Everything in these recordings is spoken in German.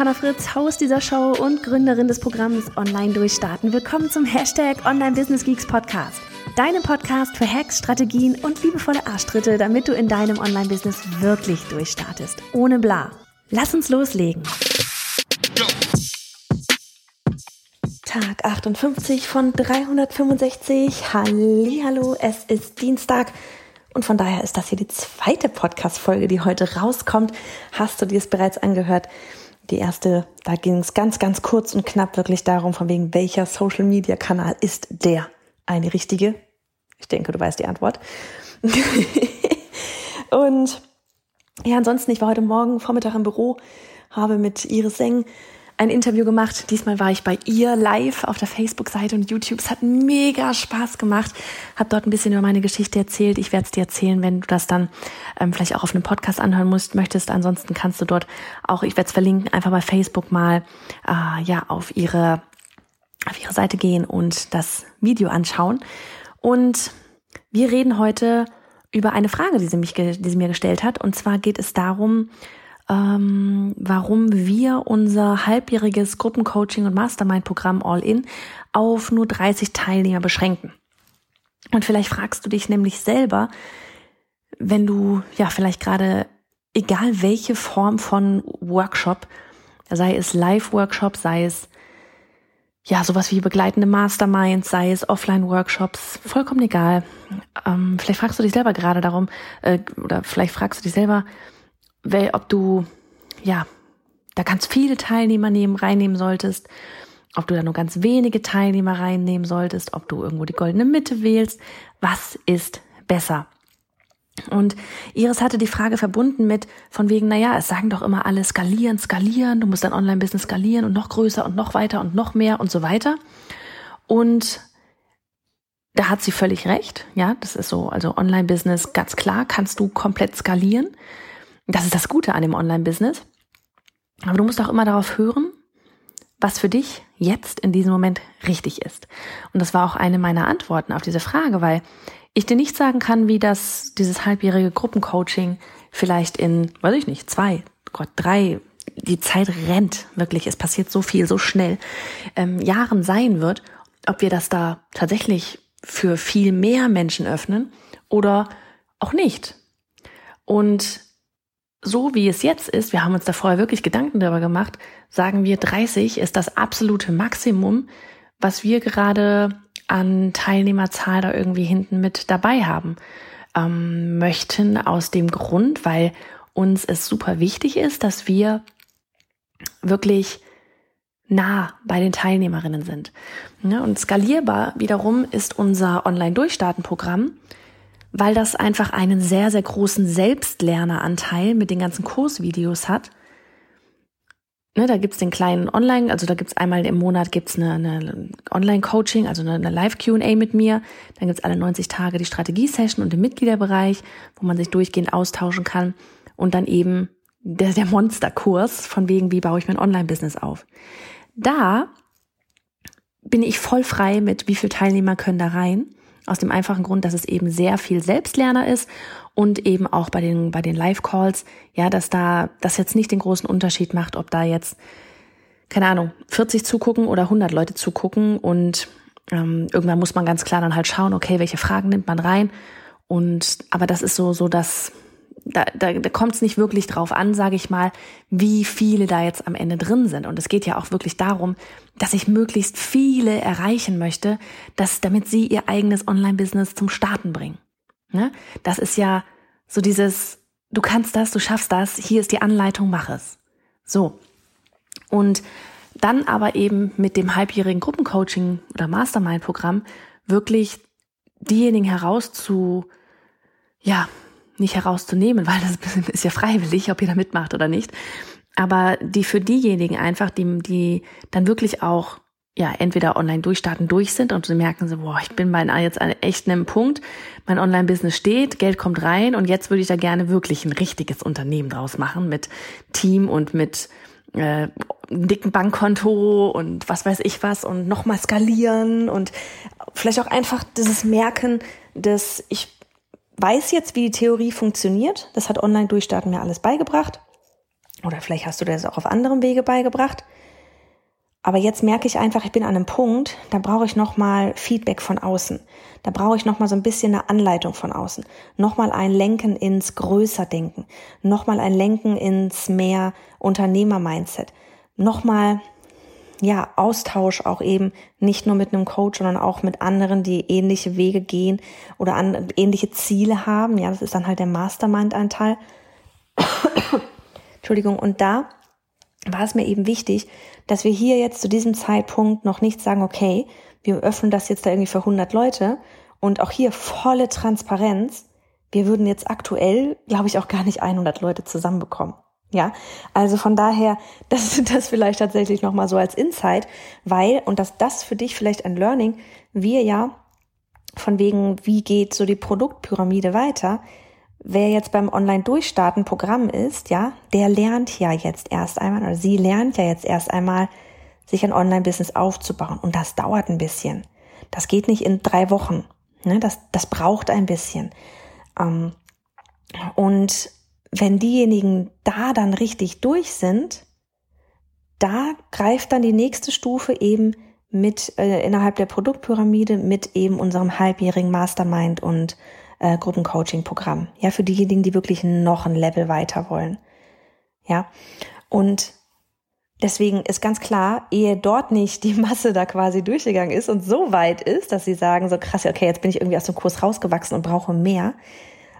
Johanna Fritz, Haus dieser Show und Gründerin des Programms Online Durchstarten. Willkommen zum Hashtag Online Business Geeks Podcast. Deinem Podcast für Hacks, Strategien und liebevolle Arschtritte, damit du in deinem Online-Business wirklich durchstartest. Ohne bla. Lass uns loslegen. Tag 58 von 365. Hallo, es ist Dienstag. Und von daher ist das hier die zweite Podcast-Folge, die heute rauskommt. Hast du dir es bereits angehört? Die erste, da ging es ganz, ganz kurz und knapp wirklich darum, von wegen welcher Social-Media-Kanal ist der eine richtige? Ich denke, du weißt die Antwort. und ja, ansonsten, ich war heute Morgen Vormittag im Büro, habe mit Iris Seng ein Interview gemacht. Diesmal war ich bei ihr live auf der Facebook-Seite und YouTube. Es hat mega Spaß gemacht. Hab dort ein bisschen über meine Geschichte erzählt. Ich werde es dir erzählen, wenn du das dann ähm, vielleicht auch auf einem Podcast anhören musst, möchtest. Ansonsten kannst du dort auch, ich werde es verlinken, einfach bei Facebook mal äh, ja auf ihre auf ihre Seite gehen und das Video anschauen. Und wir reden heute über eine Frage, die sie, mich, die sie mir gestellt hat. Und zwar geht es darum, ähm, warum wir unser halbjähriges Gruppencoaching und Mastermind-Programm All-In auf nur 30 Teilnehmer beschränken. Und vielleicht fragst du dich nämlich selber, wenn du ja vielleicht gerade, egal welche Form von Workshop, sei es Live-Workshop, sei es ja sowas wie begleitende Masterminds, sei es Offline-Workshops, vollkommen egal. Ähm, vielleicht fragst du dich selber gerade darum, äh, oder vielleicht fragst du dich selber, ob du, ja, da ganz viele Teilnehmer nehmen, reinnehmen solltest, ob du da nur ganz wenige Teilnehmer reinnehmen solltest, ob du irgendwo die goldene Mitte wählst. Was ist besser? Und Iris hatte die Frage verbunden mit von wegen, naja, es sagen doch immer alle skalieren, skalieren, du musst dein Online-Business skalieren und noch größer und noch weiter und noch mehr und so weiter. Und da hat sie völlig recht. Ja, das ist so. Also Online-Business, ganz klar, kannst du komplett skalieren. Das ist das Gute an dem Online-Business. Aber du musst auch immer darauf hören, was für dich jetzt in diesem Moment richtig ist. Und das war auch eine meiner Antworten auf diese Frage, weil ich dir nicht sagen kann, wie das, dieses halbjährige Gruppencoaching vielleicht in, weiß ich nicht, zwei, Gott, drei, die Zeit rennt, wirklich, es passiert so viel, so schnell, ähm, Jahren sein wird, ob wir das da tatsächlich für viel mehr Menschen öffnen oder auch nicht. Und so wie es jetzt ist, wir haben uns da vorher wirklich Gedanken darüber gemacht, sagen wir 30 ist das absolute Maximum, was wir gerade an Teilnehmerzahl da irgendwie hinten mit dabei haben ähm, möchten. Aus dem Grund, weil uns es super wichtig ist, dass wir wirklich nah bei den Teilnehmerinnen sind. Ja, und skalierbar wiederum ist unser Online-Durchstarten-Programm, weil das einfach einen sehr, sehr großen Selbstlerneranteil mit den ganzen Kursvideos hat. Ne, da gibt's den kleinen Online, also da gibt's einmal im Monat gibt's eine, eine Online-Coaching, also eine, eine Live-QA mit mir. Dann gibt's alle 90 Tage die Strategie-Session und den Mitgliederbereich, wo man sich durchgehend austauschen kann. Und dann eben der, der Monsterkurs von wegen, wie baue ich mein Online-Business auf. Da bin ich voll frei mit, wie viele Teilnehmer können da rein. Aus dem einfachen Grund, dass es eben sehr viel Selbstlerner ist und eben auch bei den, bei den Live-Calls, ja, dass da, das jetzt nicht den großen Unterschied macht, ob da jetzt, keine Ahnung, 40 zugucken oder 100 Leute zugucken und ähm, irgendwann muss man ganz klar dann halt schauen, okay, welche Fragen nimmt man rein und, aber das ist so, so das, da, da, da kommt es nicht wirklich drauf an, sage ich mal, wie viele da jetzt am Ende drin sind. Und es geht ja auch wirklich darum, dass ich möglichst viele erreichen möchte, dass, damit sie ihr eigenes Online-Business zum Starten bringen. Ne? Das ist ja so dieses, du kannst das, du schaffst das, hier ist die Anleitung, mach es. So. Und dann aber eben mit dem halbjährigen Gruppencoaching oder Mastermind-Programm wirklich diejenigen herauszu, ja, nicht herauszunehmen, weil das ist ja freiwillig, ob ihr da mitmacht oder nicht. Aber die für diejenigen einfach, die, die dann wirklich auch ja entweder online durchstarten durch sind und sie merken so, boah, ich bin bei jetzt an echt einem Punkt, mein Online-Business steht, Geld kommt rein und jetzt würde ich da gerne wirklich ein richtiges Unternehmen draus machen mit Team und mit äh, dicken Bankkonto und was weiß ich was und nochmal skalieren und vielleicht auch einfach dieses Merken, dass ich weiß jetzt, wie die Theorie funktioniert. Das hat Online-Durchstarten mir alles beigebracht. Oder vielleicht hast du das auch auf anderem Wege beigebracht. Aber jetzt merke ich einfach, ich bin an einem Punkt, da brauche ich nochmal Feedback von außen. Da brauche ich nochmal so ein bisschen eine Anleitung von außen. Nochmal ein Lenken ins Größerdenken. Nochmal ein Lenken ins mehr Unternehmer-Mindset. Nochmal, ja, Austausch auch eben nicht nur mit einem Coach, sondern auch mit anderen, die ähnliche Wege gehen oder an, ähnliche Ziele haben. Ja, das ist dann halt der Mastermind-Anteil. Entschuldigung. Und da war es mir eben wichtig, dass wir hier jetzt zu diesem Zeitpunkt noch nicht sagen, okay, wir öffnen das jetzt da irgendwie für 100 Leute und auch hier volle Transparenz. Wir würden jetzt aktuell, glaube ich, auch gar nicht 100 Leute zusammenbekommen. Ja, also von daher, das das vielleicht tatsächlich nochmal so als Insight, weil, und dass das für dich vielleicht ein Learning, wir ja von wegen, wie geht so die Produktpyramide weiter, wer jetzt beim Online-Durchstarten Programm ist, ja, der lernt ja jetzt erst einmal, oder sie lernt ja jetzt erst einmal, sich ein Online-Business aufzubauen. Und das dauert ein bisschen. Das geht nicht in drei Wochen. Ne? Das, das braucht ein bisschen. Ähm, und wenn diejenigen da dann richtig durch sind, da greift dann die nächste Stufe eben mit äh, innerhalb der Produktpyramide mit eben unserem halbjährigen Mastermind und äh, Gruppencoaching-Programm. Ja, für diejenigen, die wirklich noch ein Level weiter wollen. Ja, und deswegen ist ganz klar, ehe dort nicht die Masse da quasi durchgegangen ist und so weit ist, dass sie sagen, so krass, okay, jetzt bin ich irgendwie aus dem Kurs rausgewachsen und brauche mehr.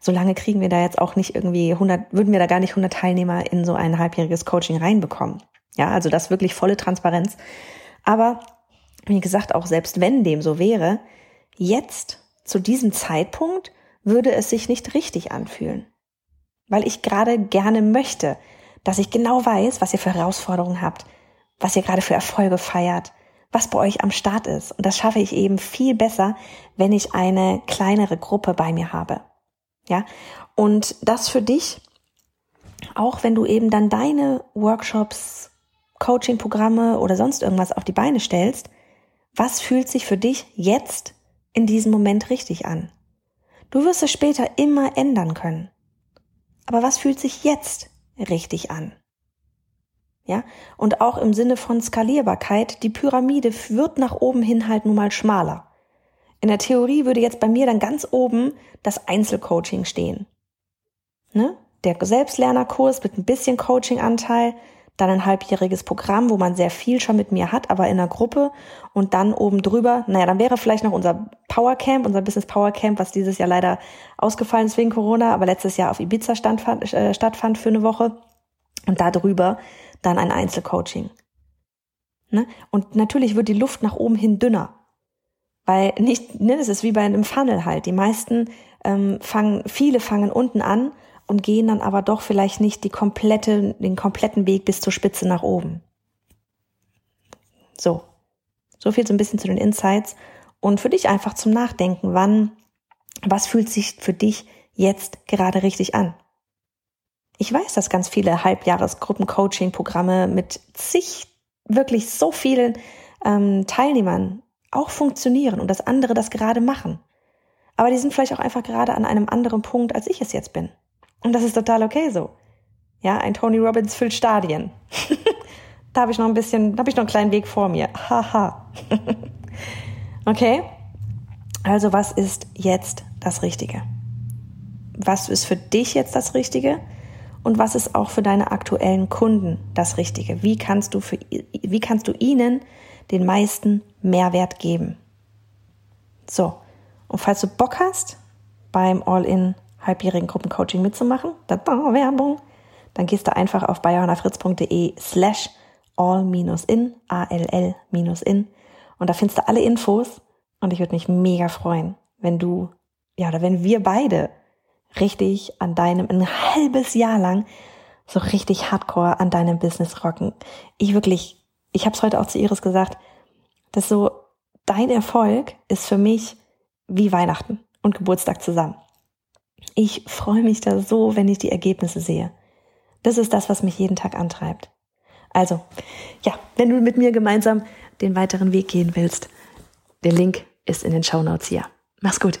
Solange kriegen wir da jetzt auch nicht irgendwie 100, würden wir da gar nicht 100 Teilnehmer in so ein halbjähriges Coaching reinbekommen. Ja, also das wirklich volle Transparenz. Aber wie gesagt, auch selbst wenn dem so wäre, jetzt zu diesem Zeitpunkt würde es sich nicht richtig anfühlen. Weil ich gerade gerne möchte, dass ich genau weiß, was ihr für Herausforderungen habt, was ihr gerade für Erfolge feiert, was bei euch am Start ist. Und das schaffe ich eben viel besser, wenn ich eine kleinere Gruppe bei mir habe. Ja, und das für dich, auch wenn du eben dann deine Workshops, Coaching-Programme oder sonst irgendwas auf die Beine stellst, was fühlt sich für dich jetzt in diesem Moment richtig an? Du wirst es später immer ändern können. Aber was fühlt sich jetzt richtig an? Ja, und auch im Sinne von Skalierbarkeit, die Pyramide wird nach oben hin halt nun mal schmaler. In der Theorie würde jetzt bei mir dann ganz oben das Einzelcoaching stehen. Ne? Der Selbstlernerkurs mit ein bisschen Coachinganteil, dann ein halbjähriges Programm, wo man sehr viel schon mit mir hat, aber in einer Gruppe und dann oben drüber, naja, dann wäre vielleicht noch unser Powercamp, unser Business Powercamp, was dieses Jahr leider ausgefallen ist wegen Corona, aber letztes Jahr auf Ibiza standfand, äh, stattfand für eine Woche und da drüber dann ein Einzelcoaching. Ne? Und natürlich wird die Luft nach oben hin dünner, weil nicht, ne, das ist wie bei einem Funnel halt. Die meisten ähm, fangen, viele fangen unten an und gehen dann aber doch vielleicht nicht die komplette, den kompletten Weg bis zur Spitze nach oben. So. So viel so ein bisschen zu den Insights und für dich einfach zum Nachdenken, wann, was fühlt sich für dich jetzt gerade richtig an? Ich weiß, dass ganz viele Halbjahresgruppen-Coaching-Programme mit zig, wirklich so vielen ähm, Teilnehmern auch funktionieren und dass andere das gerade machen. Aber die sind vielleicht auch einfach gerade an einem anderen Punkt, als ich es jetzt bin. Und das ist total okay so. Ja, ein Tony Robbins füllt Stadien. da habe ich noch ein bisschen, da habe ich noch einen kleinen Weg vor mir. Haha. okay? Also, was ist jetzt das Richtige? Was ist für dich jetzt das Richtige? Und was ist auch für deine aktuellen Kunden das Richtige? Wie kannst du für, wie kannst du ihnen den meisten Mehrwert geben? So. Und falls du Bock hast, beim All-In halbjährigen Gruppencoaching mitzumachen, da Werbung, dann gehst du einfach auf bayerhannafritz.de slash all-in, A-L-L-in und da findest du alle Infos und ich würde mich mega freuen, wenn du, ja, oder wenn wir beide richtig an deinem, ein halbes Jahr lang so richtig hardcore an deinem Business rocken. Ich wirklich, ich habe es heute auch zu Iris gesagt, dass so dein Erfolg ist für mich wie Weihnachten und Geburtstag zusammen. Ich freue mich da so, wenn ich die Ergebnisse sehe. Das ist das, was mich jeden Tag antreibt. Also, ja, wenn du mit mir gemeinsam den weiteren Weg gehen willst, der Link ist in den Show Notes hier. Mach's gut.